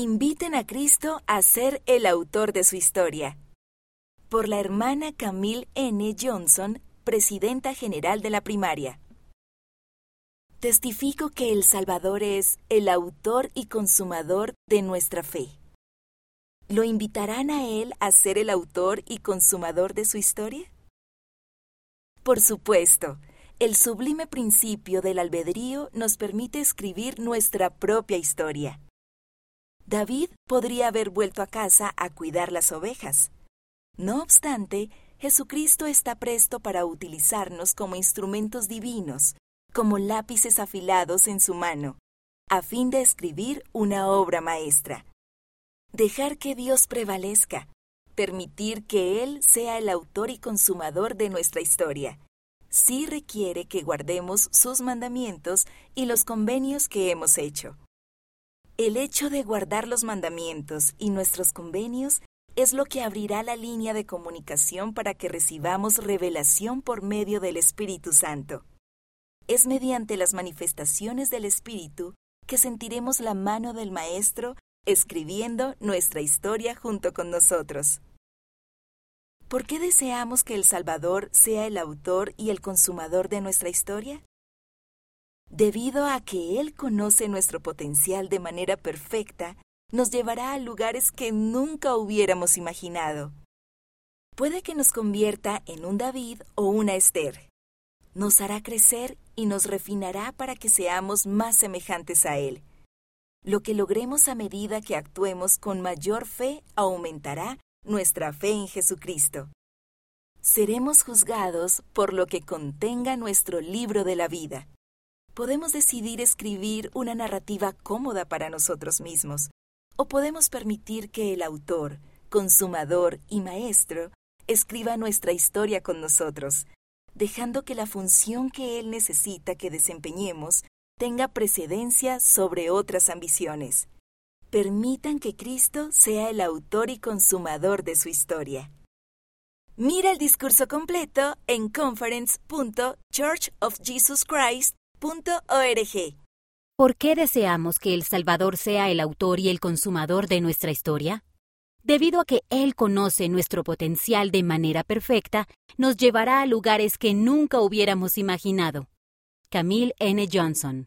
Inviten a Cristo a ser el autor de su historia. Por la hermana Camille N. Johnson, presidenta general de la primaria. Testifico que el Salvador es el autor y consumador de nuestra fe. ¿Lo invitarán a él a ser el autor y consumador de su historia? Por supuesto, el sublime principio del albedrío nos permite escribir nuestra propia historia. David podría haber vuelto a casa a cuidar las ovejas. No obstante, Jesucristo está presto para utilizarnos como instrumentos divinos, como lápices afilados en su mano, a fin de escribir una obra maestra. Dejar que Dios prevalezca, permitir que Él sea el autor y consumador de nuestra historia, sí requiere que guardemos sus mandamientos y los convenios que hemos hecho. El hecho de guardar los mandamientos y nuestros convenios es lo que abrirá la línea de comunicación para que recibamos revelación por medio del Espíritu Santo. Es mediante las manifestaciones del Espíritu que sentiremos la mano del Maestro escribiendo nuestra historia junto con nosotros. ¿Por qué deseamos que el Salvador sea el autor y el consumador de nuestra historia? Debido a que Él conoce nuestro potencial de manera perfecta, nos llevará a lugares que nunca hubiéramos imaginado. Puede que nos convierta en un David o una Esther. Nos hará crecer y nos refinará para que seamos más semejantes a Él. Lo que logremos a medida que actuemos con mayor fe aumentará nuestra fe en Jesucristo. Seremos juzgados por lo que contenga nuestro libro de la vida podemos decidir escribir una narrativa cómoda para nosotros mismos, o podemos permitir que el autor, consumador y maestro escriba nuestra historia con nosotros, dejando que la función que él necesita que desempeñemos tenga precedencia sobre otras ambiciones. Permitan que Cristo sea el autor y consumador de su historia. Mira el discurso completo en conference.churchofjesuschrist ¿Por qué deseamos que el Salvador sea el autor y el consumador de nuestra historia? Debido a que Él conoce nuestro potencial de manera perfecta, nos llevará a lugares que nunca hubiéramos imaginado. Camille N. Johnson